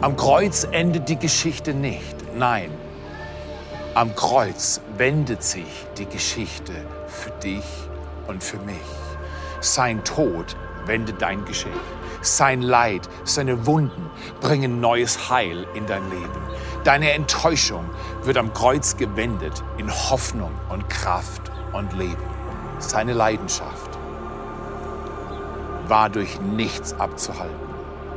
Am Kreuz endet die Geschichte nicht. Nein, am Kreuz wendet sich die Geschichte für dich und für mich. Sein Tod wendet dein Geschick. Sein Leid, seine Wunden bringen neues Heil in dein Leben. Deine Enttäuschung wird am Kreuz gewendet in Hoffnung und Kraft und Leben. Seine Leidenschaft war durch nichts abzuhalten.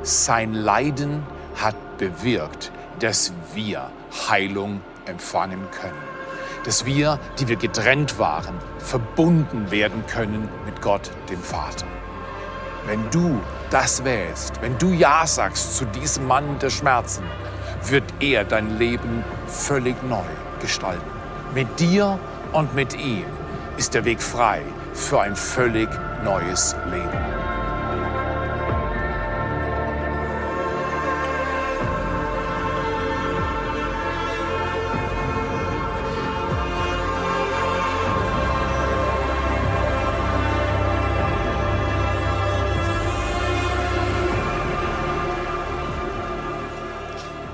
Sein Leiden hat bewirkt, dass wir Heilung empfangen können. Dass wir, die wir getrennt waren, verbunden werden können mit Gott, dem Vater. Wenn du das wählst, wenn du Ja sagst zu diesem Mann der Schmerzen, wird er dein Leben völlig neu gestalten. Mit dir und mit ihm ist der Weg frei für ein völlig neues Leben.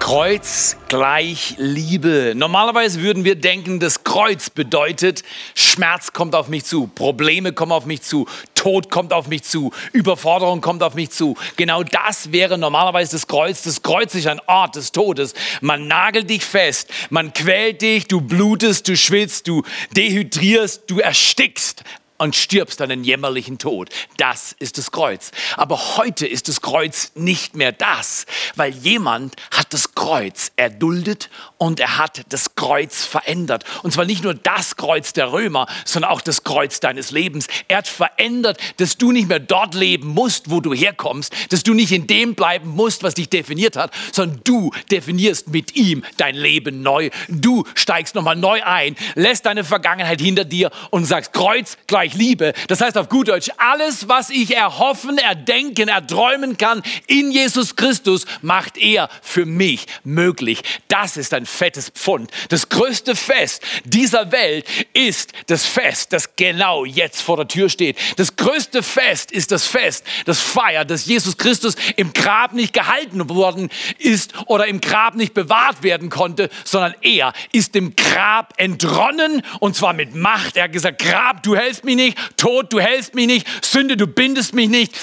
Kreuz gleich Liebe. Normalerweise würden wir denken, das Kreuz bedeutet, Schmerz kommt auf mich zu, Probleme kommen auf mich zu, Tod kommt auf mich zu, Überforderung kommt auf mich zu. Genau das wäre normalerweise das Kreuz. Das Kreuz ist ein Ort des Todes. Man nagelt dich fest, man quält dich, du blutest, du schwitzt, du dehydrierst, du erstickst und stirbst einen jämmerlichen Tod. Das ist das Kreuz. Aber heute ist das Kreuz nicht mehr das, weil jemand hat das Kreuz erduldet und er hat das Kreuz verändert. Und zwar nicht nur das Kreuz der Römer, sondern auch das Kreuz deines Lebens. Er hat verändert, dass du nicht mehr dort leben musst, wo du herkommst, dass du nicht in dem bleiben musst, was dich definiert hat, sondern du definierst mit ihm dein Leben neu. Du steigst nochmal neu ein, lässt deine Vergangenheit hinter dir und sagst Kreuz gleich Liebe. Das heißt auf gut Deutsch, alles, was ich erhoffen, erdenken, erträumen kann in Jesus Christus, macht er für mich möglich. Das ist ein fettes Pfund. Das größte Fest dieser Welt ist das Fest, das genau jetzt vor der Tür steht. Das größte Fest ist das Fest, das feiert, dass Jesus Christus im Grab nicht gehalten worden ist oder im Grab nicht bewahrt werden konnte, sondern er ist dem Grab entronnen und zwar mit Macht. Er hat gesagt, Grab, du hältst mich nicht, Tod, du hältst mich nicht, Sünde, du bindest mich nicht.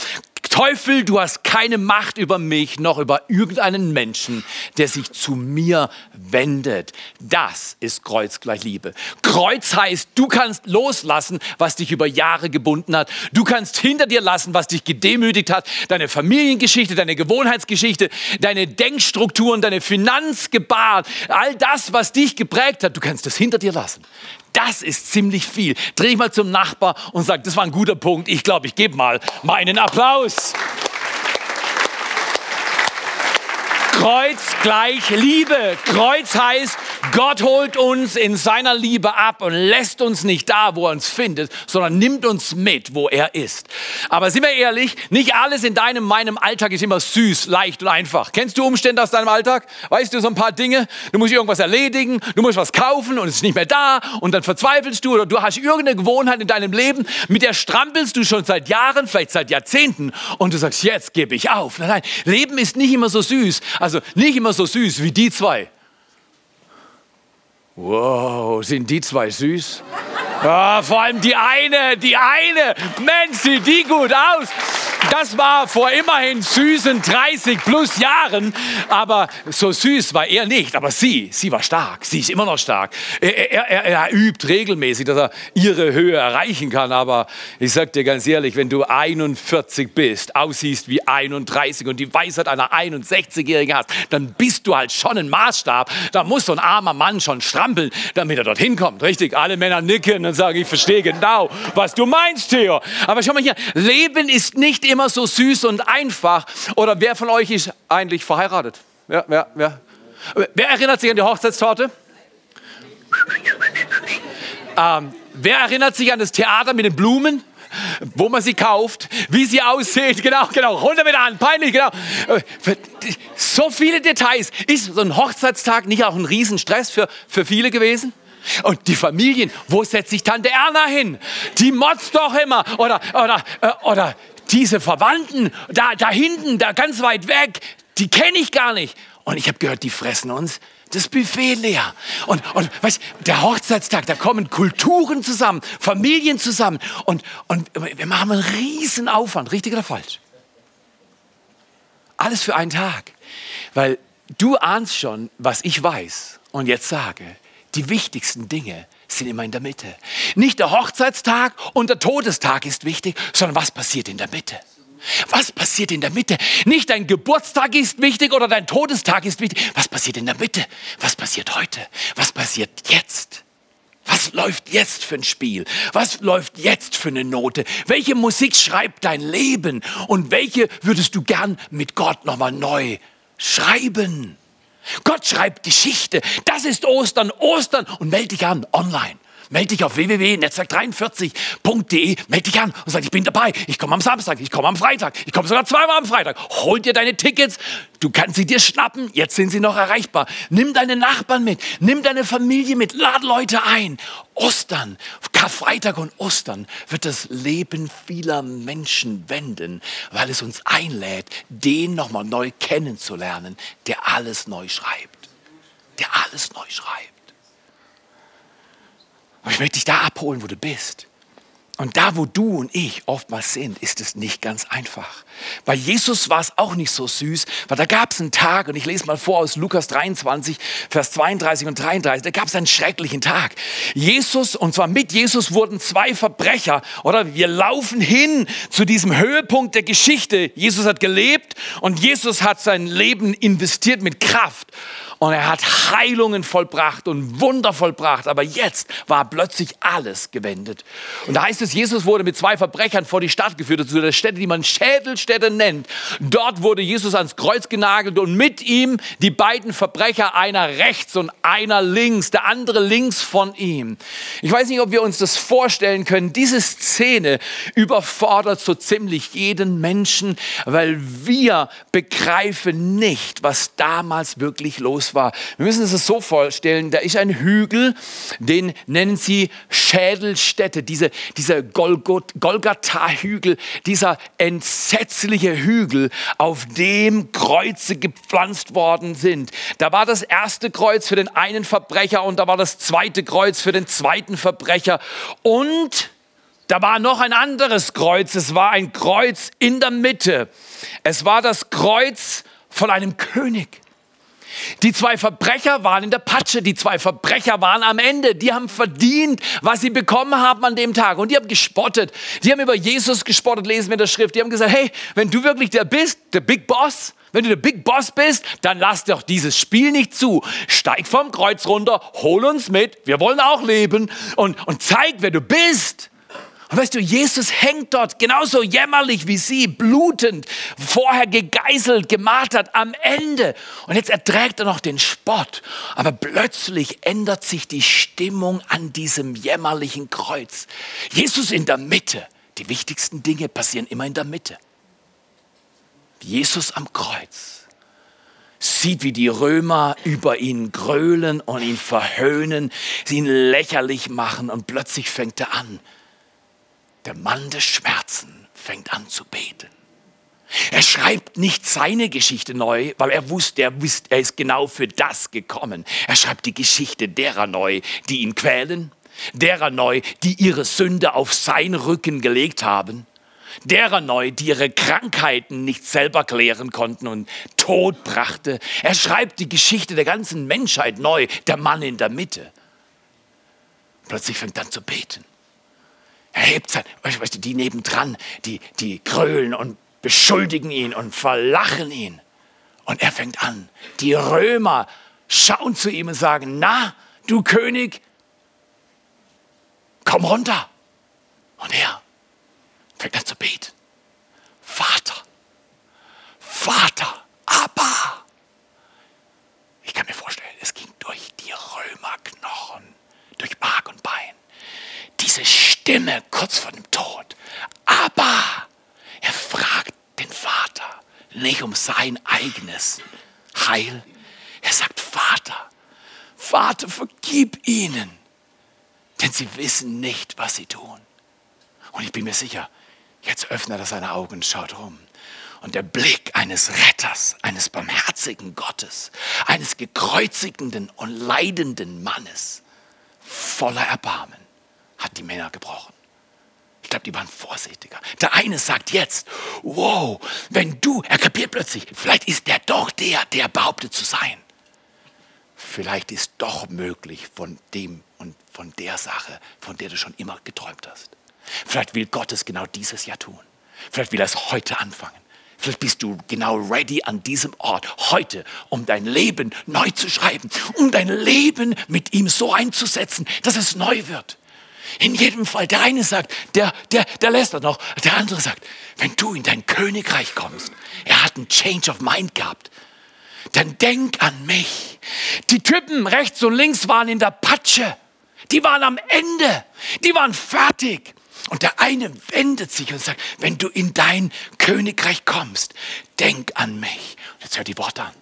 Teufel, du hast keine Macht über mich noch über irgendeinen Menschen, der sich zu mir wendet. Das ist Kreuz gleich Liebe. Kreuz heißt, du kannst loslassen, was dich über Jahre gebunden hat. Du kannst hinter dir lassen, was dich gedemütigt hat. Deine Familiengeschichte, deine Gewohnheitsgeschichte, deine Denkstrukturen, deine Finanzgebaren, all das, was dich geprägt hat, du kannst es hinter dir lassen. Das ist ziemlich viel. Dreh ich mal zum Nachbar und sag, das war ein guter Punkt. Ich glaube, ich gebe mal meinen Applaus. Kreuz gleich Liebe. Kreuz heißt, Gott holt uns in seiner Liebe ab und lässt uns nicht da, wo er uns findet, sondern nimmt uns mit, wo er ist. Aber sind wir ehrlich, nicht alles in deinem, meinem Alltag ist immer süß, leicht und einfach. Kennst du Umstände aus deinem Alltag? Weißt du so ein paar Dinge? Du musst irgendwas erledigen, du musst was kaufen und es ist nicht mehr da und dann verzweifelst du oder du hast irgendeine Gewohnheit in deinem Leben, mit der strampelst du schon seit Jahren, vielleicht seit Jahrzehnten und du sagst, jetzt gebe ich auf. Nein, nein, Leben ist nicht immer so süß. Also also nicht immer so süß wie die zwei. Wow, sind die zwei süß? Ja, vor allem die eine, die eine. Mensch, sieht die gut aus. Das war vor immerhin süßen 30 plus Jahren, aber so süß war er nicht. Aber sie, sie war stark. Sie ist immer noch stark. Er, er, er, übt regelmäßig, dass er ihre Höhe erreichen kann. Aber ich sag dir ganz ehrlich, wenn du 41 bist, aussiehst wie 31 und die Weisheit einer 61-Jährigen hast, dann bist du halt schon ein Maßstab. Da muss so ein armer Mann schon strampeln, damit er dorthin kommt. Richtig? Alle Männer nicken und sagen, ich verstehe genau, was du meinst, Theo. Aber schau mal hier, Leben ist nicht immer immer so süß und einfach. Oder wer von euch ist eigentlich verheiratet? Wer, wer, wer? wer erinnert sich an die Hochzeitstorte? Ähm, wer erinnert sich an das Theater mit den Blumen? wo man sie kauft, wie sie aussieht, genau, genau, runter mit an, peinlich, genau. So viele Details. Ist so ein Hochzeitstag nicht auch ein Riesenstress für, für viele gewesen? Und die Familien, wo setzt sich Tante Erna hin? Die motzt doch immer. Oder, oder, äh, oder diese Verwandten da, da hinten, da ganz weit weg, die kenne ich gar nicht. Und ich habe gehört, die fressen uns das Buffet leer. Und, und weißt, der Hochzeitstag, da kommen Kulturen zusammen, Familien zusammen. Und, und wir machen einen riesen Aufwand, richtig oder falsch? Alles für einen Tag. Weil du ahnst schon, was ich weiß und jetzt sage. Die wichtigsten Dinge sind immer in der Mitte. Nicht der Hochzeitstag und der Todestag ist wichtig, sondern was passiert in der Mitte. Was passiert in der Mitte? Nicht dein Geburtstag ist wichtig oder dein Todestag ist wichtig. Was passiert in der Mitte? Was passiert heute? Was passiert jetzt? Was läuft jetzt für ein Spiel? Was läuft jetzt für eine Note? Welche Musik schreibt dein Leben? Und welche würdest du gern mit Gott nochmal neu schreiben? Gott schreibt Geschichte. Das ist Ostern. Ostern. Und melde dich an online. Melde dich auf www.netzwerk43.de, melde dich an und sag, ich bin dabei. Ich komme am Samstag, ich komme am Freitag, ich komme sogar zweimal am Freitag. Hol dir deine Tickets, du kannst sie dir schnappen, jetzt sind sie noch erreichbar. Nimm deine Nachbarn mit, nimm deine Familie mit, lad Leute ein. Ostern, Karfreitag und Ostern wird das Leben vieler Menschen wenden, weil es uns einlädt, den nochmal neu kennenzulernen, der alles neu schreibt. Der alles neu schreibt. Aber ich möchte dich da abholen, wo du bist. Und da, wo du und ich oftmals sind, ist es nicht ganz einfach. Bei Jesus war es auch nicht so süß, weil da gab es einen Tag, und ich lese mal vor aus Lukas 23, Vers 32 und 33, da gab es einen schrecklichen Tag. Jesus, und zwar mit Jesus wurden zwei Verbrecher, oder wir laufen hin zu diesem Höhepunkt der Geschichte. Jesus hat gelebt und Jesus hat sein Leben investiert mit Kraft. Und er hat Heilungen vollbracht und Wunder vollbracht. Aber jetzt war plötzlich alles gewendet. Und da heißt es, Jesus wurde mit zwei Verbrechern vor die Stadt geführt, zu der Stätte, die man Schädelstätte nennt. Dort wurde Jesus ans Kreuz genagelt und mit ihm die beiden Verbrecher, einer rechts und einer links, der andere links von ihm. Ich weiß nicht, ob wir uns das vorstellen können. Diese Szene überfordert so ziemlich jeden Menschen, weil wir begreifen nicht, was damals wirklich los war. Wir müssen uns das so vorstellen, da ist ein Hügel, den nennen sie Schädelstätte, diese, dieser Golgatha-Hügel, dieser entsetzliche Hügel, auf dem Kreuze gepflanzt worden sind. Da war das erste Kreuz für den einen Verbrecher und da war das zweite Kreuz für den zweiten Verbrecher und da war noch ein anderes Kreuz. Es war ein Kreuz in der Mitte. Es war das Kreuz von einem König. Die zwei Verbrecher waren in der Patsche, die zwei Verbrecher waren am Ende, die haben verdient, was sie bekommen haben an dem Tag und die haben gespottet. Die haben über Jesus gespottet, lesen wir in der Schrift. Die haben gesagt, hey, wenn du wirklich der bist, der Big Boss, wenn du der Big Boss bist, dann lass doch dieses Spiel nicht zu. Steig vom Kreuz runter, hol uns mit, wir wollen auch leben und, und zeig, wer du bist. Und weißt du, Jesus hängt dort genauso jämmerlich wie sie, blutend, vorher gegeißelt, gemartert am Ende. Und jetzt erträgt er noch den Spott. Aber plötzlich ändert sich die Stimmung an diesem jämmerlichen Kreuz. Jesus in der Mitte. Die wichtigsten Dinge passieren immer in der Mitte. Jesus am Kreuz sieht, wie die Römer über ihn grölen und ihn verhöhnen, sie ihn lächerlich machen und plötzlich fängt er an, der Mann des Schmerzen fängt an zu beten. Er schreibt nicht seine Geschichte neu, weil er wusste, er, wusste, er ist genau für das gekommen. Er schreibt die Geschichte derer neu, die ihn quälen, derer neu, die ihre Sünde auf sein Rücken gelegt haben, derer neu, die ihre Krankheiten nicht selber klären konnten und Tod brachte. Er schreibt die Geschichte der ganzen Menschheit neu, der Mann in der Mitte. Plötzlich fängt er an zu beten. Er hebt sein, weißt du, die nebendran, die, die grölen und beschuldigen ihn und verlachen ihn. Und er fängt an. Die Römer schauen zu ihm und sagen, na, du König, komm runter. Und er fängt an zu beten. Vater, Vater, Abba. Ich kann mir vorstellen, es ging durch die Römerknochen, durch Bein diese Stimme kurz vor dem Tod. Aber er fragt den Vater nicht um sein eigenes Heil. Er sagt, Vater, Vater, vergib ihnen, denn sie wissen nicht, was sie tun. Und ich bin mir sicher, jetzt öffnet er seine Augen und schaut rum. Und der Blick eines Retters, eines Barmherzigen, Gottes, eines gekreuzigenden und leidenden Mannes, voller Erbarmen, hat die Männer gebrochen. Ich glaube, die waren vorsichtiger. Der eine sagt jetzt, wow, wenn du, er kapiert plötzlich, vielleicht ist der doch der, der behauptet zu sein. Vielleicht ist doch möglich von dem und von der Sache, von der du schon immer geträumt hast. Vielleicht will Gott es genau dieses Jahr tun. Vielleicht will er es heute anfangen. Vielleicht bist du genau ready an diesem Ort heute, um dein Leben neu zu schreiben, um dein Leben mit ihm so einzusetzen, dass es neu wird. In jedem Fall, der eine sagt, der, der, der lässt das noch, der andere sagt, wenn du in dein Königreich kommst, er hat einen Change of Mind gehabt, dann denk an mich. Die Typen rechts und links waren in der Patsche, die waren am Ende, die waren fertig. Und der eine wendet sich und sagt, wenn du in dein Königreich kommst, denk an mich. Und jetzt hör die Worte an.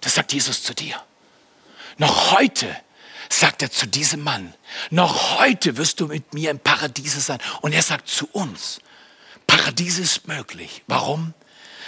Das sagt Jesus zu dir. Noch heute sagt er zu diesem Mann, noch heute wirst du mit mir im Paradiese sein. Und er sagt zu uns, Paradies ist möglich. Warum?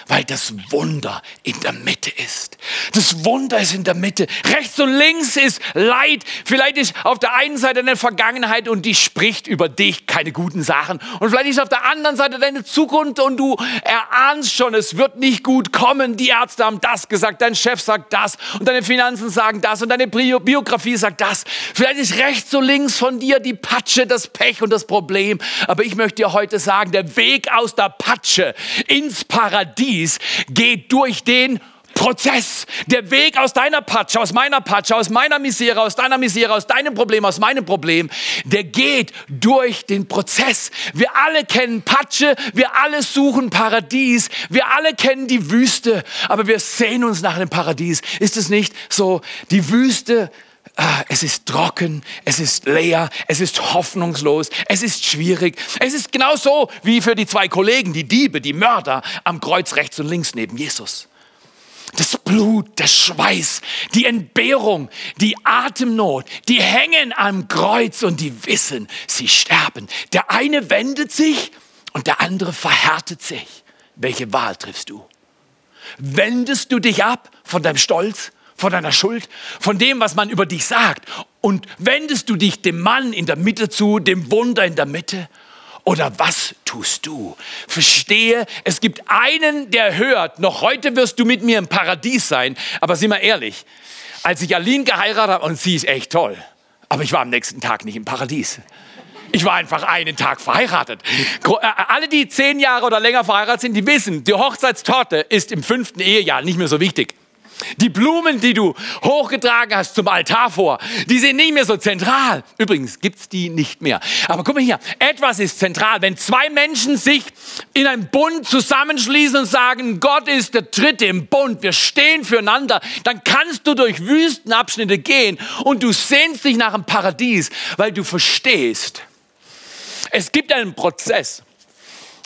Weil das Wunder in der Mitte ist. Das Wunder ist in der Mitte. Rechts und links ist Leid. Vielleicht ist auf der einen Seite eine Vergangenheit und die spricht über dich keine guten Sachen. Und vielleicht ist auf der anderen Seite deine Zukunft und du erahnst schon, es wird nicht gut kommen. Die Ärzte haben das gesagt, dein Chef sagt das und deine Finanzen sagen das und deine Biografie sagt das. Vielleicht ist rechts und links von dir die Patsche, das Pech und das Problem. Aber ich möchte dir heute sagen, der Weg aus der Patsche ins Paradies Paradies geht durch den Prozess. Der Weg aus deiner Patsche, aus meiner Patsche, aus meiner Misere, aus deiner Misere, aus deinem Problem, aus meinem Problem, der geht durch den Prozess. Wir alle kennen Patsche, wir alle suchen Paradies, wir alle kennen die Wüste, aber wir sehen uns nach dem Paradies. Ist es nicht so? Die Wüste es ist trocken, es ist leer, es ist hoffnungslos, es ist schwierig. Es ist genauso wie für die zwei Kollegen, die Diebe, die Mörder am Kreuz rechts und links neben Jesus. Das Blut, der Schweiß, die Entbehrung, die Atemnot, die hängen am Kreuz und die wissen, sie sterben. Der eine wendet sich und der andere verhärtet sich. Welche Wahl triffst du? Wendest du dich ab von deinem Stolz, von deiner Schuld, von dem, was man über dich sagt. Und wendest du dich dem Mann in der Mitte zu, dem Wunder in der Mitte? Oder was tust du? Verstehe, es gibt einen, der hört, noch heute wirst du mit mir im Paradies sein. Aber sieh mal ehrlich, als ich Aline geheiratet habe, und sie ist echt toll, aber ich war am nächsten Tag nicht im Paradies. Ich war einfach einen Tag verheiratet. Äh, alle, die zehn Jahre oder länger verheiratet sind, die wissen, die Hochzeitstorte ist im fünften Ehejahr nicht mehr so wichtig. Die Blumen, die du hochgetragen hast zum Altar vor, die sind nicht mehr so zentral. Übrigens gibt es die nicht mehr. Aber guck mal hier, etwas ist zentral. Wenn zwei Menschen sich in einem Bund zusammenschließen und sagen, Gott ist der Dritte im Bund, wir stehen füreinander, dann kannst du durch Wüstenabschnitte gehen und du sehnst dich nach einem Paradies, weil du verstehst, es gibt einen Prozess.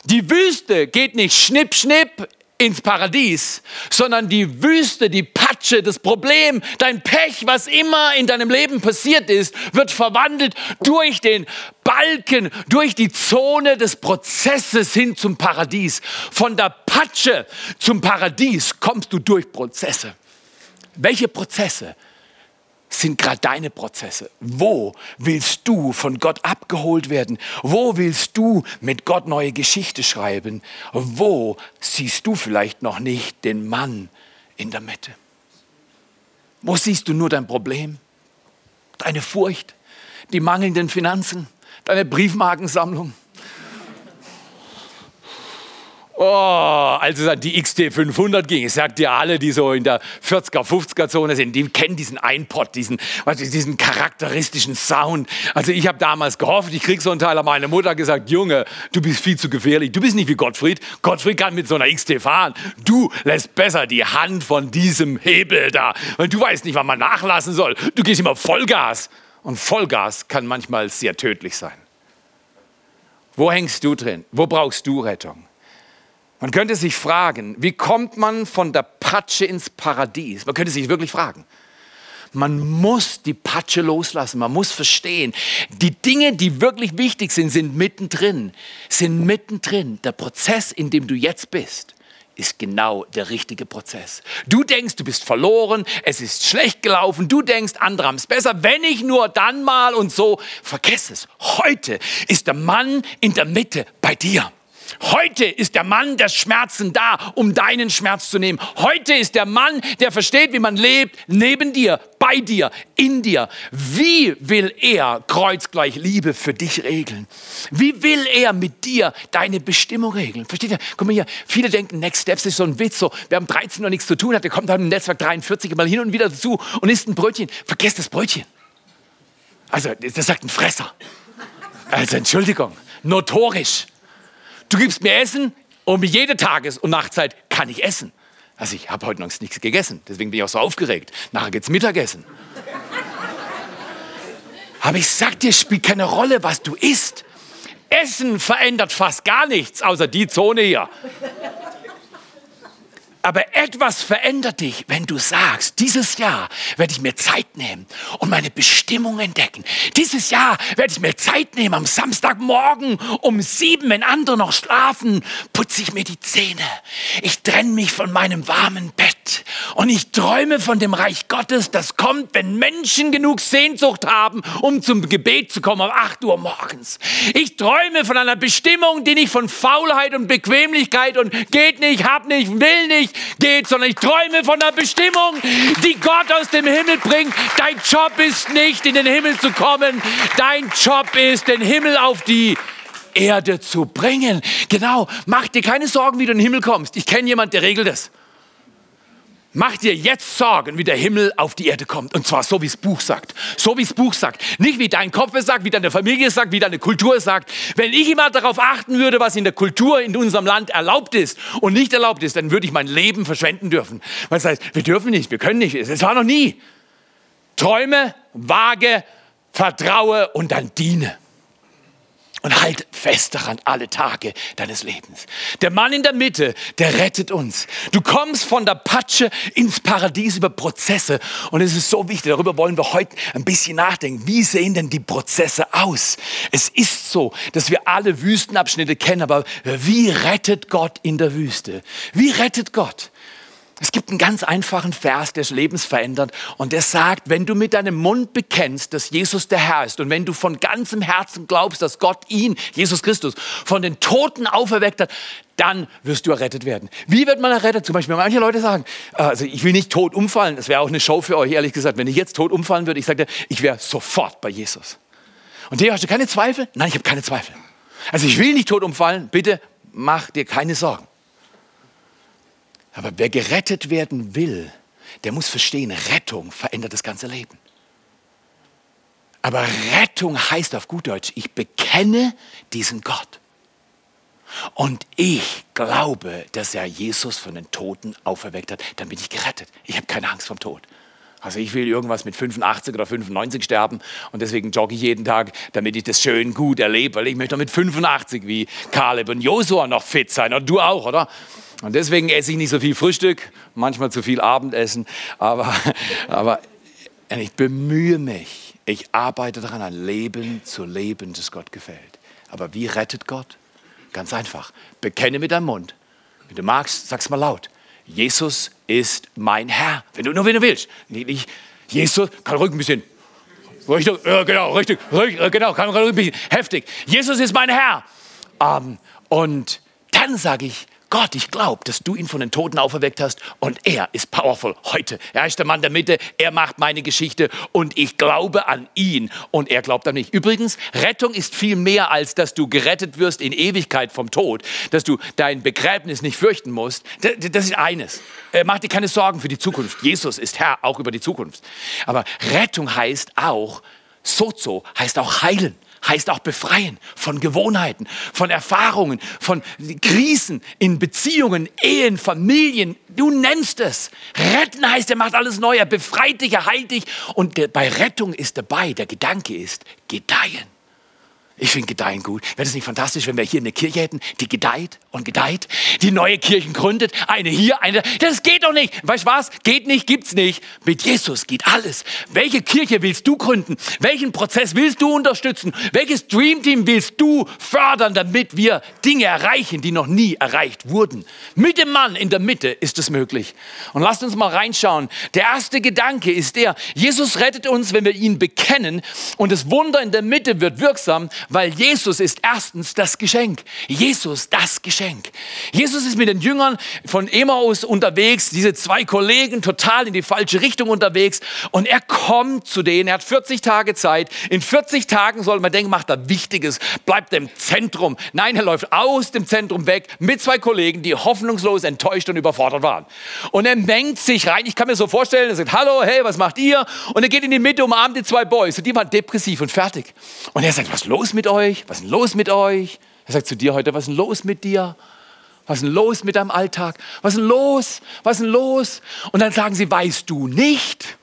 Die Wüste geht nicht schnipp, schnipp ins Paradies, sondern die Wüste, die Patsche, das Problem, dein Pech, was immer in deinem Leben passiert ist, wird verwandelt durch den Balken, durch die Zone des Prozesses hin zum Paradies. Von der Patsche zum Paradies kommst du durch Prozesse. Welche Prozesse? Sind gerade deine Prozesse? Wo willst du von Gott abgeholt werden? Wo willst du mit Gott neue Geschichte schreiben? Wo siehst du vielleicht noch nicht den Mann in der Mitte? Wo siehst du nur dein Problem? Deine Furcht? Die mangelnden Finanzen? Deine Briefmarkensammlung? Oh, als es an die XT500 ging, ich sag dir alle, die so in der 40er, 50er Zone sind, die kennen diesen iPod, diesen, diesen charakteristischen Sound. Also ich habe damals gehofft, ich krieg so einen Teil, aber meine Mutter gesagt, Junge, du bist viel zu gefährlich. Du bist nicht wie Gottfried. Gottfried kann mit so einer XT fahren. Du lässt besser die Hand von diesem Hebel da, weil du weißt nicht, wann man nachlassen soll. Du gehst immer Vollgas. Und Vollgas kann manchmal sehr tödlich sein. Wo hängst du drin? Wo brauchst du Rettung? Man könnte sich fragen, wie kommt man von der Patsche ins Paradies? Man könnte sich wirklich fragen. Man muss die Patsche loslassen, man muss verstehen, die Dinge, die wirklich wichtig sind, sind mittendrin, sind mittendrin. Der Prozess, in dem du jetzt bist. ist genau der richtige Prozess. Du denkst, du bist verloren, es ist schlecht gelaufen, du denkst, andere haben es besser, wenn ich nur dann mal und so. Vergiss es. Heute ist der Mann in der Mitte bei dir. Heute ist der Mann der Schmerzen da, um deinen Schmerz zu nehmen. Heute ist der Mann, der versteht, wie man lebt, neben dir, bei dir, in dir. Wie will er kreuzgleich Liebe für dich regeln? Wie will er mit dir deine Bestimmung regeln? Versteht ihr? Guck mal hier, viele denken, Next Steps ist so ein Witz, so, wer um 13 Uhr nichts zu tun der kommt dann im Netzwerk 43 mal hin und wieder dazu und isst ein Brötchen. Vergesst das Brötchen. Also, das sagt ein Fresser. Also, Entschuldigung, notorisch. Du gibst mir Essen um jede Tages- und Nachtzeit kann ich essen. Also ich habe heute noch nichts gegessen, deswegen bin ich auch so aufgeregt. Nachher geht's Mittagessen. Aber ich sag dir, spielt keine Rolle, was du isst. Essen verändert fast gar nichts, außer die Zone hier. Aber etwas verändert dich, wenn du sagst, dieses Jahr werde ich mir Zeit nehmen und meine Bestimmung entdecken. Dieses Jahr werde ich mir Zeit nehmen am Samstagmorgen um sieben, wenn andere noch schlafen, putze ich mir die Zähne. Ich trenne mich von meinem warmen Bett und ich träume von dem Reich Gottes, das kommt, wenn Menschen genug Sehnsucht haben, um zum Gebet zu kommen um 8 Uhr morgens. Ich träume von einer Bestimmung, die nicht von Faulheit und Bequemlichkeit und geht nicht, hab nicht, will nicht, geht, sondern ich träume von einer Bestimmung, die Gott aus dem Himmel bringt. Dein Job ist nicht, in den Himmel zu kommen. Dein Job ist, den Himmel auf die Erde zu bringen. Genau, mach dir keine Sorgen, wie du in den Himmel kommst. Ich kenne jemanden, der regelt das. Mach dir jetzt Sorgen, wie der Himmel auf die Erde kommt. Und zwar so, wie das Buch sagt. So, wie das Buch sagt. Nicht, wie dein Kopf es sagt, wie deine Familie es sagt, wie deine Kultur es sagt. Wenn ich immer darauf achten würde, was in der Kultur in unserem Land erlaubt ist und nicht erlaubt ist, dann würde ich mein Leben verschwenden dürfen. Weil das heißt, wir dürfen nicht, wir können nicht. Es war noch nie. Träume, wage, vertraue und dann diene und halt fest daran alle Tage deines Lebens. Der Mann in der Mitte, der rettet uns. Du kommst von der Patsche ins Paradies über Prozesse und es ist so wichtig, darüber wollen wir heute ein bisschen nachdenken. Wie sehen denn die Prozesse aus? Es ist so, dass wir alle Wüstenabschnitte kennen, aber wie rettet Gott in der Wüste? Wie rettet Gott? Es gibt einen ganz einfachen Vers, der das Lebens verändert und der sagt, wenn du mit deinem Mund bekennst, dass Jesus der Herr ist und wenn du von ganzem Herzen glaubst, dass Gott ihn, Jesus Christus, von den Toten auferweckt hat, dann wirst du errettet werden. Wie wird man errettet? Zum Beispiel, manche Leute sagen, also ich will nicht tot umfallen, das wäre auch eine Show für euch, ehrlich gesagt, wenn ich jetzt tot umfallen würde, ich sagte, ich wäre sofort bei Jesus. Und dir hast du keine Zweifel? Nein, ich habe keine Zweifel. Also ich will nicht tot umfallen, bitte mach dir keine Sorgen. Aber wer gerettet werden will, der muss verstehen, Rettung verändert das ganze Leben. Aber Rettung heißt auf gut Deutsch, ich bekenne diesen Gott. Und ich glaube, dass er Jesus von den Toten auferweckt hat, dann bin ich gerettet. Ich habe keine Angst vom Tod. Also ich will irgendwas mit 85 oder 95 sterben und deswegen jogge ich jeden Tag, damit ich das schön gut erlebe, weil ich möchte mit 85 wie Kaleb und Josua noch fit sein und du auch, oder? Und deswegen esse ich nicht so viel Frühstück, manchmal zu viel Abendessen, aber, aber ich bemühe mich. Ich arbeite daran, ein Leben zu leben, das Gott gefällt. Aber wie rettet Gott? Ganz einfach. Bekenne mit deinem Mund. Wenn du magst, sag's mal laut. Jesus ist mein Herr. Wenn du nur, wenn du willst. Nicht, Jesus, kann ruhig ein bisschen. Richtig, ja, genau, richtig, richtig, genau, kann ruhig ein bisschen heftig. Jesus ist mein Herr. Ähm, und dann sage ich, Gott, ich glaube, dass du ihn von den Toten auferweckt hast und er ist powerful heute. Er ist der Mann der Mitte, er macht meine Geschichte und ich glaube an ihn und er glaubt an mich. Übrigens, Rettung ist viel mehr als, dass du gerettet wirst in Ewigkeit vom Tod, dass du dein Begräbnis nicht fürchten musst. Das ist eines. Mach dir keine Sorgen für die Zukunft. Jesus ist Herr auch über die Zukunft. Aber Rettung heißt auch, Sozo heißt auch heilen heißt auch befreien von Gewohnheiten, von Erfahrungen, von Krisen in Beziehungen, Ehen, Familien. Du nennst es. Retten heißt, er macht alles neu, er befreit dich, er heilt dich. Und bei Rettung ist dabei, der Gedanke ist, gedeihen. Ich finde Gedeihen gut. Wäre das nicht fantastisch, wenn wir hier eine Kirche hätten, die gedeiht und gedeiht, die neue Kirchen gründet, eine hier, eine da. Das geht doch nicht. Weißt du was? Geht nicht, gibt's nicht. Mit Jesus geht alles. Welche Kirche willst du gründen? Welchen Prozess willst du unterstützen? Welches Dreamteam willst du fördern, damit wir Dinge erreichen, die noch nie erreicht wurden? Mit dem Mann in der Mitte ist es möglich. Und lasst uns mal reinschauen. Der erste Gedanke ist der, Jesus rettet uns, wenn wir ihn bekennen und das Wunder in der Mitte wird wirksam, weil Jesus ist erstens das Geschenk. Jesus das Geschenk. Jesus ist mit den Jüngern von Emmaus unterwegs, diese zwei Kollegen total in die falsche Richtung unterwegs und er kommt zu denen, er hat 40 Tage Zeit. In 40 Tagen soll man denken, macht er Wichtiges, bleibt im Zentrum. Nein, er läuft aus dem Zentrum weg mit zwei Kollegen, die hoffnungslos enttäuscht und überfordert waren. Und er mengt sich rein, ich kann mir so vorstellen, er sagt, hallo, hey, was macht ihr? Und er geht in die Mitte, umarmt die zwei Boys und die waren depressiv und fertig. Und er sagt, was ist los mit euch? Was ist denn los mit euch? Er sagt zu dir heute, was ist denn los mit dir? Was ist denn los mit deinem Alltag? Was ist denn los? Was ist denn los? Und dann sagen sie, weißt du nicht?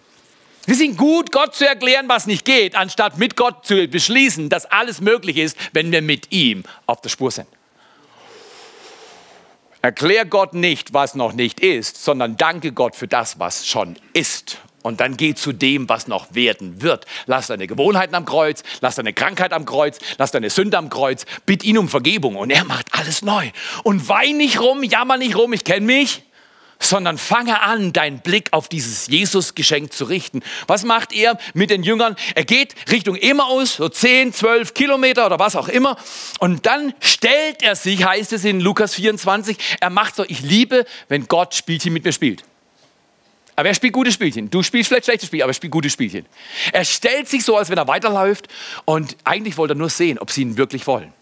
Wir sind gut, Gott zu erklären, was nicht geht, anstatt mit Gott zu beschließen, dass alles möglich ist, wenn wir mit ihm auf der Spur sind. Erklär Gott nicht, was noch nicht ist, sondern danke Gott für das, was schon ist. Und dann geh zu dem, was noch werden wird. Lass deine Gewohnheiten am Kreuz, lass deine Krankheit am Kreuz, lass deine Sünde am Kreuz, bitt ihn um Vergebung und er macht alles neu. Und wein nicht rum, jammer nicht rum, ich kenne mich, sondern fange an, deinen Blick auf dieses Jesus-Geschenk zu richten. Was macht er mit den Jüngern? Er geht Richtung Emmaus, so 10, 12 Kilometer oder was auch immer. Und dann stellt er sich, heißt es in Lukas 24, er macht so, ich liebe, wenn Gott Spielchen mit mir spielt. Aber er spielt gute Spielchen. Du spielst vielleicht schlechte Spiele, aber er spielt gute Spielchen. Er stellt sich so, als wenn er weiterläuft und eigentlich wollte er nur sehen, ob sie ihn wirklich wollen.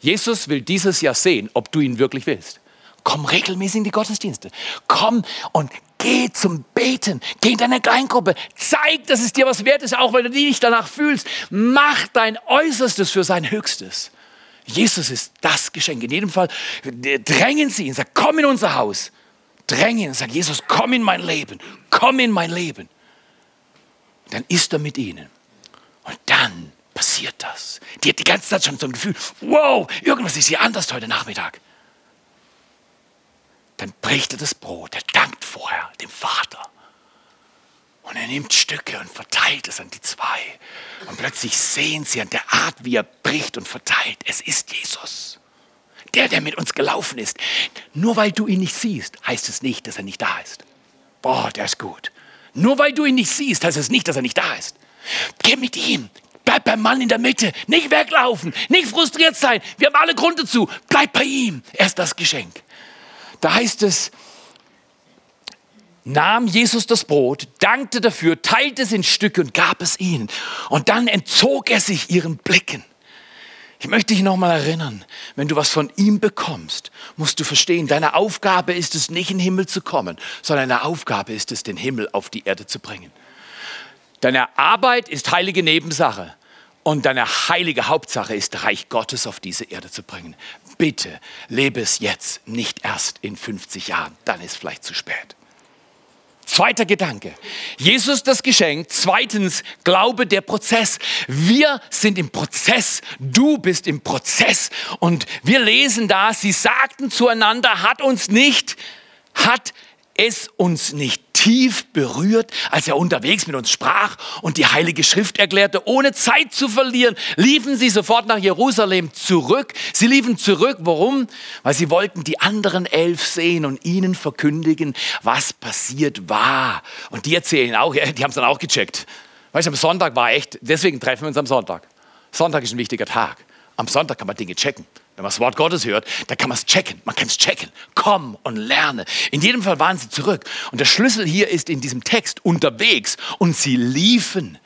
Jesus will dieses Jahr sehen, ob du ihn wirklich willst. Komm regelmäßig in die Gottesdienste. Komm und geh zum Beten. Geh in deine Kleingruppe. Zeig, dass es dir was wert ist, auch wenn du dich nicht danach fühlst. Mach dein Äußerstes für sein Höchstes. Jesus ist das Geschenk. In jedem Fall drängen sie ihn, sag, komm in unser Haus dränge ihn und sage, Jesus, komm in mein Leben, komm in mein Leben. Dann ist er mit ihnen. Und dann passiert das. Die hat die ganze Zeit schon so ein Gefühl, wow, irgendwas ist hier anders heute Nachmittag. Dann bricht er das Brot, er dankt vorher dem Vater. Und er nimmt Stücke und verteilt es an die zwei. Und plötzlich sehen sie an der Art, wie er bricht und verteilt, es ist Jesus der, der mit uns gelaufen ist. Nur weil du ihn nicht siehst, heißt es nicht, dass er nicht da ist. Boah, der ist gut. Nur weil du ihn nicht siehst, heißt es nicht, dass er nicht da ist. Geh mit ihm. Bleib beim Mann in der Mitte. Nicht weglaufen. Nicht frustriert sein. Wir haben alle Grund dazu. Bleib bei ihm. Er ist das Geschenk. Da heißt es, nahm Jesus das Brot, dankte dafür, teilte es in Stücke und gab es ihnen. Und dann entzog er sich ihren Blicken. Ich möchte dich nochmal erinnern, wenn du was von ihm bekommst, musst du verstehen, deine Aufgabe ist es nicht in den Himmel zu kommen, sondern deine Aufgabe ist es, den Himmel auf die Erde zu bringen. Deine Arbeit ist heilige Nebensache und deine heilige Hauptsache ist, Reich Gottes auf diese Erde zu bringen. Bitte lebe es jetzt, nicht erst in 50 Jahren, dann ist vielleicht zu spät. Zweiter Gedanke. Jesus das Geschenk. Zweitens, Glaube der Prozess. Wir sind im Prozess. Du bist im Prozess. Und wir lesen da, sie sagten zueinander, hat uns nicht, hat es uns nicht tief berührt, als er unterwegs mit uns sprach und die Heilige Schrift erklärte. Ohne Zeit zu verlieren, liefen sie sofort nach Jerusalem zurück. Sie liefen zurück, warum? Weil sie wollten die anderen elf sehen und ihnen verkündigen, was passiert war. Und die erzählen auch, die haben es dann auch gecheckt. Weißt du, am Sonntag war echt, deswegen treffen wir uns am Sonntag. Sonntag ist ein wichtiger Tag. Am Sonntag kann man Dinge checken. Wenn man das Wort Gottes hört, dann kann man es checken. Man kann es checken. Komm und lerne. In jedem Fall waren sie zurück. Und der Schlüssel hier ist in diesem Text unterwegs. Und sie liefen.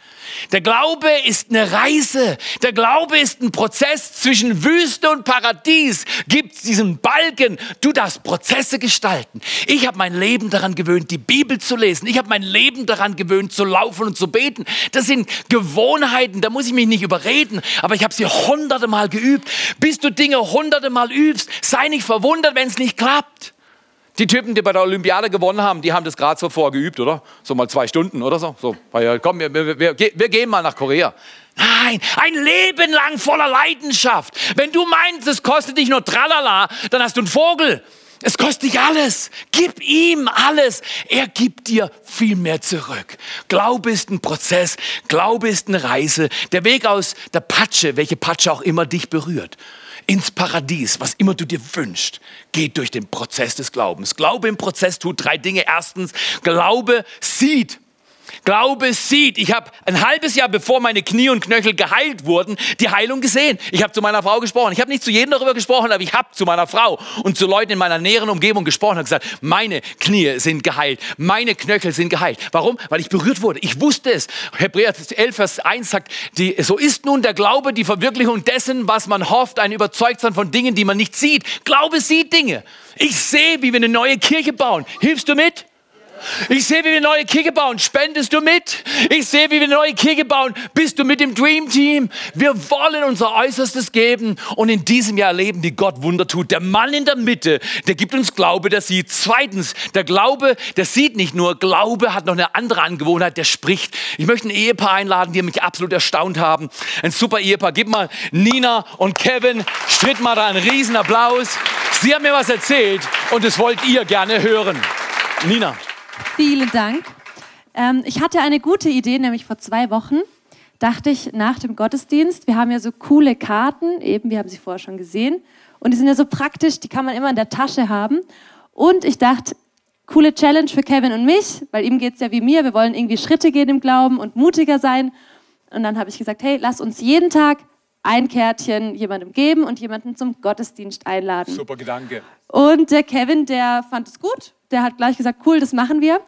Der Glaube ist eine Reise. Der Glaube ist ein Prozess zwischen Wüste und Paradies. Gibt diesen Balken. Du darfst Prozesse gestalten. Ich habe mein Leben daran gewöhnt, die Bibel zu lesen. Ich habe mein Leben daran gewöhnt, zu laufen und zu beten. Das sind Gewohnheiten. Da muss ich mich nicht überreden. Aber ich habe sie hunderte Mal geübt. Bis du Dinge hunderte Mal übst, sei nicht verwundert, wenn es nicht klappt. Die Typen, die bei der Olympiade gewonnen haben, die haben das gerade so vorgeübt, oder? So mal zwei Stunden oder so. So, komm, wir, wir, wir, wir gehen mal nach Korea. Nein, ein Leben lang voller Leidenschaft. Wenn du meinst, es kostet dich nur Tralala, dann hast du einen Vogel. Es kostet dich alles. Gib ihm alles. Er gibt dir viel mehr zurück. Glaube ist ein Prozess. Glaube ist eine Reise. Der Weg aus der Patsche, welche Patsche auch immer dich berührt, ins Paradies, was immer du dir wünschst, geht durch den Prozess des Glaubens. Glaube im Prozess tut drei Dinge. Erstens, Glaube sieht. Glaube sieht. Ich habe ein halbes Jahr bevor meine Knie und Knöchel geheilt wurden, die Heilung gesehen. Ich habe zu meiner Frau gesprochen. Ich habe nicht zu jedem darüber gesprochen, aber ich habe zu meiner Frau und zu Leuten in meiner näheren Umgebung gesprochen und gesagt, meine Knie sind geheilt, meine Knöchel sind geheilt. Warum? Weil ich berührt wurde. Ich wusste es. Hebräer 11, Vers 1 sagt, die, so ist nun der Glaube die Verwirklichung dessen, was man hofft, ein Überzeugtsein von Dingen, die man nicht sieht. Glaube sieht Dinge. Ich sehe, wie wir eine neue Kirche bauen. Hilfst du mit? Ich sehe, wie wir neue Kirche bauen. Spendest du mit? Ich sehe, wie wir neue Kirche bauen. Bist du mit dem Dream Team? Wir wollen unser Äußerstes geben und in diesem Jahr erleben, wie Gott Wunder tut. Der Mann in der Mitte, der gibt uns Glaube, der sieht. Zweitens, der Glaube, der sieht nicht nur. Glaube hat noch eine andere Angewohnheit, der spricht. Ich möchte ein Ehepaar einladen, die mich absolut erstaunt haben. Ein super Ehepaar. Gib mal Nina und Kevin, stritt mal da einen riesen Applaus. Sie haben mir was erzählt und das wollt ihr gerne hören. Nina. Vielen Dank. Ähm, ich hatte eine gute Idee, nämlich vor zwei Wochen dachte ich nach dem Gottesdienst, wir haben ja so coole Karten, eben, wir haben sie vorher schon gesehen, und die sind ja so praktisch, die kann man immer in der Tasche haben. Und ich dachte, coole Challenge für Kevin und mich, weil ihm geht es ja wie mir, wir wollen irgendwie Schritte gehen im Glauben und mutiger sein. Und dann habe ich gesagt, hey, lass uns jeden Tag ein Kärtchen jemandem geben und jemanden zum Gottesdienst einladen. Super Gedanke. Und der Kevin, der fand es gut der hat gleich gesagt, cool, das machen wir.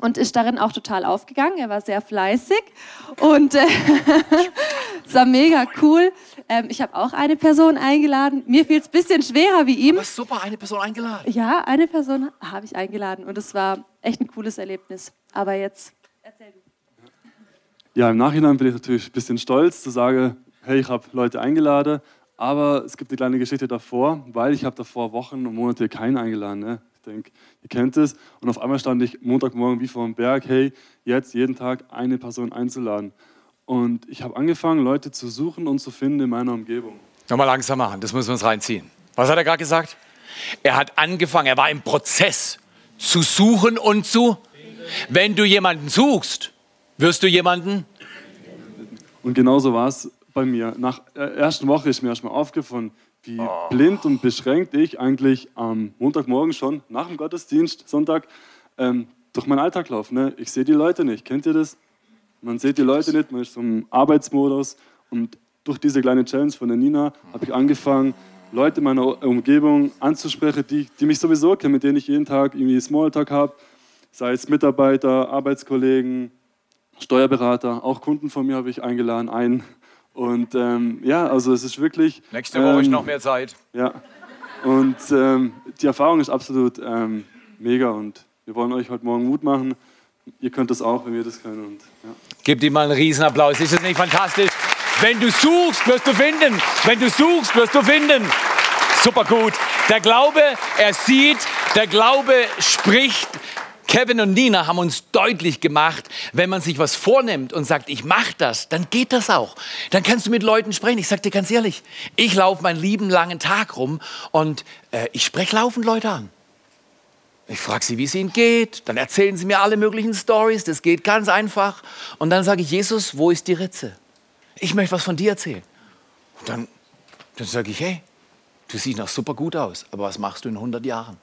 Und ist darin auch total aufgegangen. Er war sehr fleißig und äh, es war mega cool. Ähm, ich habe auch eine Person eingeladen. Mir fiel es ein bisschen schwerer wie ihm. Aber super, eine Person eingeladen. Ja, eine Person habe ich eingeladen und es war echt ein cooles Erlebnis. Aber jetzt erzähl du. Ja, im Nachhinein bin ich natürlich ein bisschen stolz zu sagen, hey, ich habe Leute eingeladen. Aber es gibt eine kleine Geschichte davor, weil ich habe davor Wochen und Monate keinen eingeladen. Ne? Denke, ihr kennt es. Und auf einmal stand ich Montagmorgen wie vor dem Berg, hey, jetzt jeden Tag eine Person einzuladen. Und ich habe angefangen, Leute zu suchen und zu finden in meiner Umgebung. Nochmal langsam machen, das müssen wir uns reinziehen. Was hat er gerade gesagt? Er hat angefangen, er war im Prozess zu suchen und zu. Wenn du jemanden suchst, wirst du jemanden. Und genauso war es bei mir. Nach der ersten Woche ist mir erstmal aufgefallen, wie oh. blind und beschränkt ich eigentlich am Montagmorgen schon nach dem Gottesdienst, Sonntag, ähm, durch meinen Alltag laufe. Ne? Ich sehe die Leute nicht. Kennt ihr das? Man sieht die Leute nicht, man ist im Arbeitsmodus. Und durch diese kleine Challenge von der Nina habe ich angefangen, Leute in meiner Umgebung anzusprechen, die, die mich sowieso kennen, mit denen ich jeden Tag irgendwie Smalltalk habe. Sei es Mitarbeiter, Arbeitskollegen, Steuerberater, auch Kunden von mir habe ich eingeladen, einen und ähm, ja, also es ist wirklich. Nächste Woche ähm, ich noch mehr Zeit. Ja. Und ähm, die Erfahrung ist absolut ähm, mega und wir wollen euch heute Morgen Mut machen. Ihr könnt das auch, wenn wir das können. Und, ja. Gebt ihm mal einen Riesenapplaus. Ist das nicht fantastisch? Wenn du suchst, wirst du finden. Wenn du suchst, wirst du finden. Super gut. Der Glaube, er sieht, der Glaube spricht, Kevin und Nina haben uns deutlich gemacht, wenn man sich was vornimmt und sagt, ich mache das, dann geht das auch. Dann kannst du mit Leuten sprechen. Ich sage dir ganz ehrlich, ich laufe meinen lieben langen Tag rum und äh, ich spreche laufend Leute an. Ich frage sie, wie es ihnen geht. Dann erzählen sie mir alle möglichen Stories. Das geht ganz einfach. Und dann sage ich, Jesus, wo ist die Ritze? Ich möchte was von dir erzählen. Und dann, dann sage ich, hey, du siehst noch super gut aus, aber was machst du in 100 Jahren?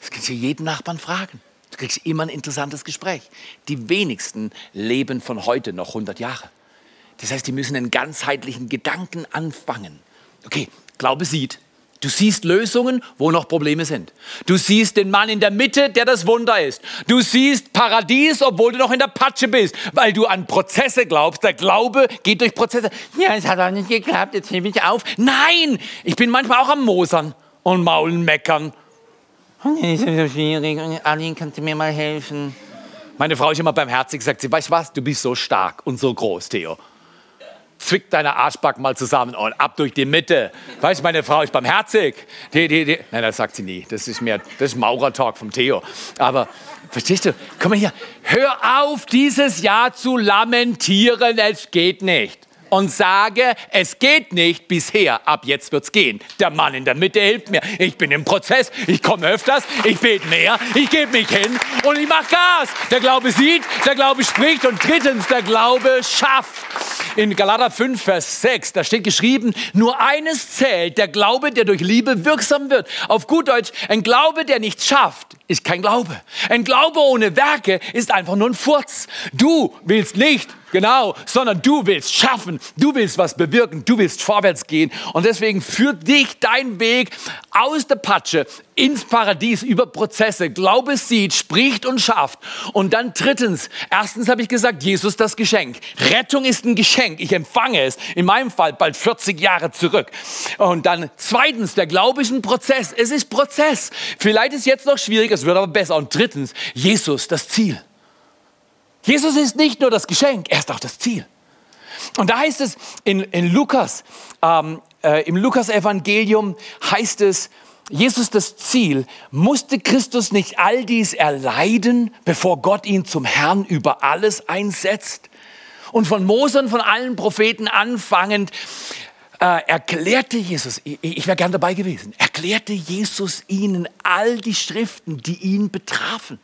Das kannst du jeden Nachbarn fragen. Du kriegst immer ein interessantes Gespräch. Die wenigsten leben von heute noch 100 Jahre. Das heißt, die müssen einen ganzheitlichen Gedanken anfangen. Okay, Glaube sieht. Du siehst Lösungen, wo noch Probleme sind. Du siehst den Mann in der Mitte, der das Wunder ist. Du siehst Paradies, obwohl du noch in der Patsche bist, weil du an Prozesse glaubst. Der Glaube geht durch Prozesse. Ja, es hat auch nicht geklappt, jetzt nehme ich auf. Nein, ich bin manchmal auch am Mosern und Maulen meckern ist so schwierig. Aline, kannst du mir mal helfen? Meine Frau ist immer barmherzig, sagt sie, weißt du was, du bist so stark und so groß, Theo. zwick deine Arschbacken mal zusammen und ab durch die Mitte. Weißt du, meine Frau ist barmherzig. Die, die, die. Nein, das sagt sie nie. Das ist mehr, das ist Maurertalk vom Theo. Aber, verstehst du? Komm mal hier. Hör auf, dieses Jahr zu lamentieren. Es geht nicht und sage, es geht nicht bisher, ab jetzt wird's gehen. Der Mann in der Mitte hilft mir. Ich bin im Prozess, ich komme öfters, ich bete mehr, ich gebe mich hin und ich mache Gas. Der Glaube sieht, der Glaube spricht und drittens, der Glaube schafft. In Galater 5, Vers 6, da steht geschrieben, nur eines zählt, der Glaube, der durch Liebe wirksam wird. Auf gut Deutsch, ein Glaube, der nichts schafft, ist kein Glaube. Ein Glaube ohne Werke ist einfach nur ein Furz. Du willst nicht Genau, sondern du willst schaffen, du willst was bewirken, du willst vorwärts gehen. Und deswegen führt dich dein Weg aus der Patsche ins Paradies über Prozesse. Glaube sieht, spricht und schafft. Und dann drittens, erstens habe ich gesagt, Jesus das Geschenk. Rettung ist ein Geschenk. Ich empfange es. In meinem Fall bald 40 Jahre zurück. Und dann zweitens, der Glaube ist ein Prozess. Es ist Prozess. Vielleicht ist jetzt noch schwierig, es wird aber besser. Und drittens, Jesus das Ziel. Jesus ist nicht nur das Geschenk, er ist auch das Ziel. Und da heißt es in, in Lukas, ähm, äh, im Lukas-Evangelium heißt es, Jesus das Ziel, musste Christus nicht all dies erleiden, bevor Gott ihn zum Herrn über alles einsetzt? Und von Mose und von allen Propheten anfangend erklärte Jesus, ich, ich wäre gern dabei gewesen, erklärte Jesus ihnen all die Schriften, die ihn betrafen.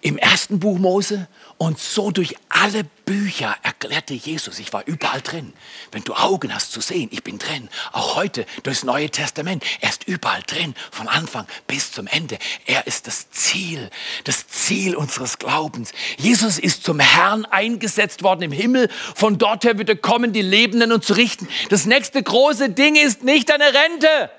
Im ersten Buch Mose und so durch alle Bücher erklärte Jesus, ich war überall drin. Wenn du Augen hast zu sehen, ich bin drin. Auch heute durchs Neue Testament, er ist überall drin, von Anfang bis zum Ende. Er ist das Ziel, das Ziel unseres Glaubens. Jesus ist zum Herrn eingesetzt worden im Himmel. Von dort her wird er kommen, die Lebenden und zu richten. Das nächste große Ding ist nicht eine Rente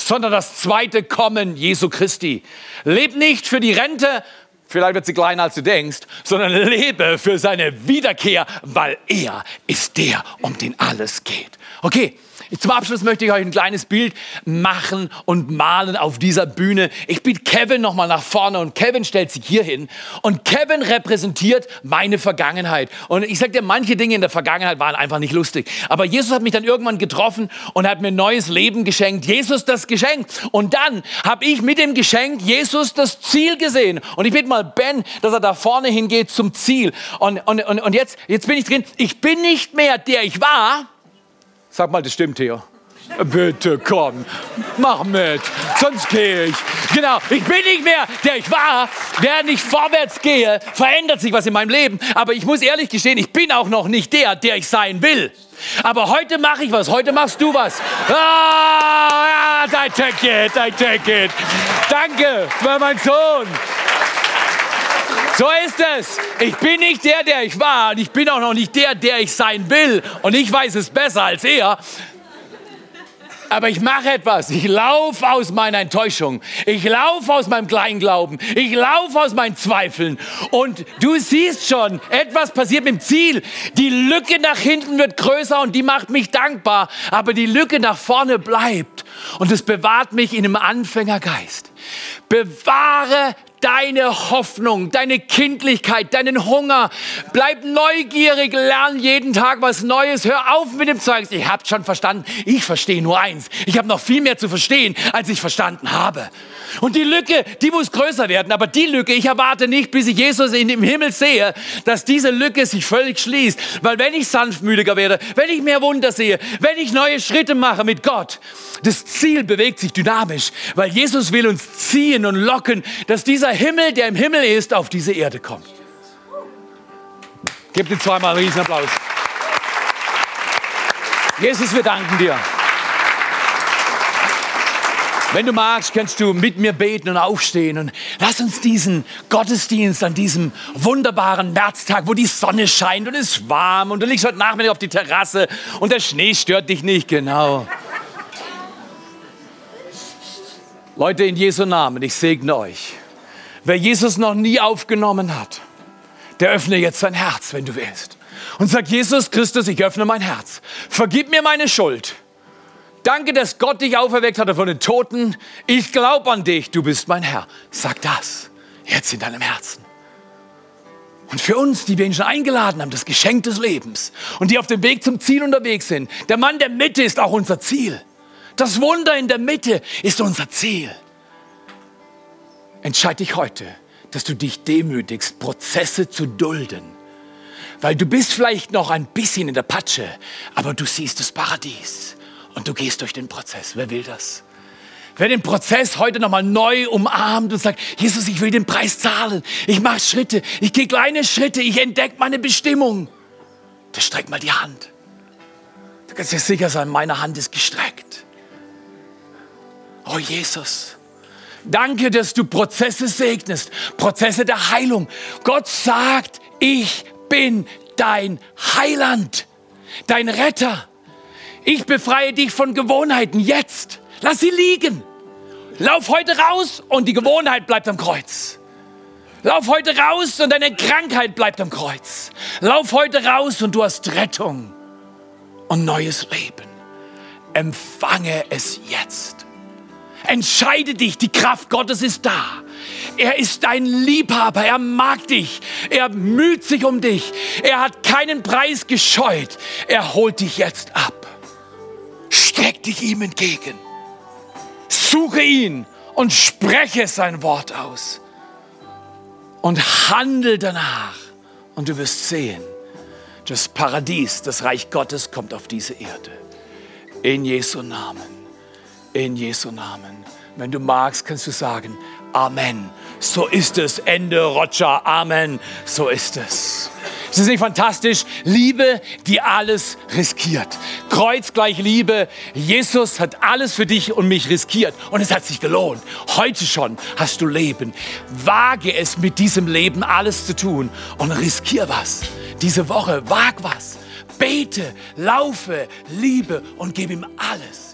sondern das zweite Kommen Jesu Christi. Leb nicht für die Rente, vielleicht wird sie kleiner als du denkst, sondern lebe für seine Wiederkehr, weil er ist der, um den alles geht. Okay, zum Abschluss möchte ich euch ein kleines Bild machen und malen auf dieser Bühne. Ich biete Kevin nochmal nach vorne und Kevin stellt sich hier hin. Und Kevin repräsentiert meine Vergangenheit. Und ich sage dir, manche Dinge in der Vergangenheit waren einfach nicht lustig. Aber Jesus hat mich dann irgendwann getroffen und hat mir ein neues Leben geschenkt. Jesus das Geschenk. Und dann habe ich mit dem Geschenk Jesus das Ziel gesehen. Und ich bitte mal Ben, dass er da vorne hingeht zum Ziel. Und, und, und, und jetzt, jetzt bin ich drin. Ich bin nicht mehr der ich war Sag mal, das stimmt, Theo. Bitte komm, mach mit, sonst gehe ich. Genau, ich bin nicht mehr der ich war. Während ich vorwärts gehe, verändert sich was in meinem Leben. Aber ich muss ehrlich gestehen, ich bin auch noch nicht der, der ich sein will. Aber heute mache ich was, heute machst du was. Ah, I take it, I take it. Danke für mein Sohn. So ist es. Ich bin nicht der, der ich war und ich bin auch noch nicht der, der ich sein will. Und ich weiß es besser als er. Aber ich mache etwas. Ich laufe aus meiner Enttäuschung. Ich laufe aus meinem Kleinglauben. Ich laufe aus meinen Zweifeln. Und du siehst schon, etwas passiert mit dem Ziel. Die Lücke nach hinten wird größer und die macht mich dankbar. Aber die Lücke nach vorne bleibt. Und es bewahrt mich in einem Anfängergeist. Bewahre deine Hoffnung, deine Kindlichkeit, deinen Hunger. Bleib neugierig, lern jeden Tag was Neues. Hör auf mit dem Zeug. Ich habt schon verstanden. Ich verstehe nur eins. Ich habe noch viel mehr zu verstehen, als ich verstanden habe. Und die Lücke, die muss größer werden. Aber die Lücke, ich erwarte nicht, bis ich Jesus in dem Himmel sehe, dass diese Lücke sich völlig schließt. Weil wenn ich sanftmütiger werde, wenn ich mehr Wunder sehe, wenn ich neue Schritte mache mit Gott, das Ziel bewegt sich dynamisch. Weil Jesus will uns ziehen und locken, dass dieser Himmel, der im Himmel ist, auf diese Erde kommt. Gebt ihm zweimal einen Riesenapplaus. Jesus, wir danken dir. Wenn du magst, kannst du mit mir beten und aufstehen und lass uns diesen Gottesdienst an diesem wunderbaren Märztag, wo die Sonne scheint und es ist warm und du liegst heute Nachmittag auf die Terrasse und der Schnee stört dich nicht, genau. Leute, in Jesu Namen, ich segne euch. Wer Jesus noch nie aufgenommen hat, der öffne jetzt sein Herz, wenn du willst. Und sag, Jesus Christus, ich öffne mein Herz. Vergib mir meine Schuld. Danke, dass Gott dich auferweckt hat von den Toten. Ich glaube an dich, du bist mein Herr. Sag das jetzt in deinem Herzen. Und für uns, die wir ihn schon eingeladen haben, das Geschenk des Lebens und die auf dem Weg zum Ziel unterwegs sind, der Mann der Mitte ist auch unser Ziel. Das Wunder in der Mitte ist unser Ziel. Entscheide dich heute, dass du dich demütigst, Prozesse zu dulden. Weil du bist vielleicht noch ein bisschen in der Patsche, aber du siehst das Paradies und du gehst durch den Prozess. Wer will das? Wer den Prozess heute nochmal neu umarmt und sagt, Jesus, ich will den Preis zahlen. Ich mache Schritte, ich gehe kleine Schritte, ich entdecke meine Bestimmung. Der streckt mal die Hand. Du kannst dir sicher sein, meine Hand ist gestreckt. Oh Jesus, danke, dass du Prozesse segnest, Prozesse der Heilung. Gott sagt, ich bin dein Heiland, dein Retter. Ich befreie dich von Gewohnheiten jetzt. Lass sie liegen. Lauf heute raus und die Gewohnheit bleibt am Kreuz. Lauf heute raus und deine Krankheit bleibt am Kreuz. Lauf heute raus und du hast Rettung und neues Leben. Empfange es jetzt. Entscheide dich, die Kraft Gottes ist da. Er ist dein Liebhaber, er mag dich, er müht sich um dich, er hat keinen Preis gescheut, er holt dich jetzt ab. Streck dich ihm entgegen, suche ihn und spreche sein Wort aus und handel danach und du wirst sehen, das Paradies, das Reich Gottes kommt auf diese Erde. In Jesu Namen in Jesu Namen. Wenn du magst, kannst du sagen, Amen. So ist es. Ende, Roger. Amen. So ist es. Ist das nicht fantastisch? Liebe, die alles riskiert. Kreuz gleich Liebe. Jesus hat alles für dich und mich riskiert. Und es hat sich gelohnt. Heute schon hast du Leben. Wage es mit diesem Leben alles zu tun und riskier was. Diese Woche wag was. Bete, laufe, liebe und gib ihm alles.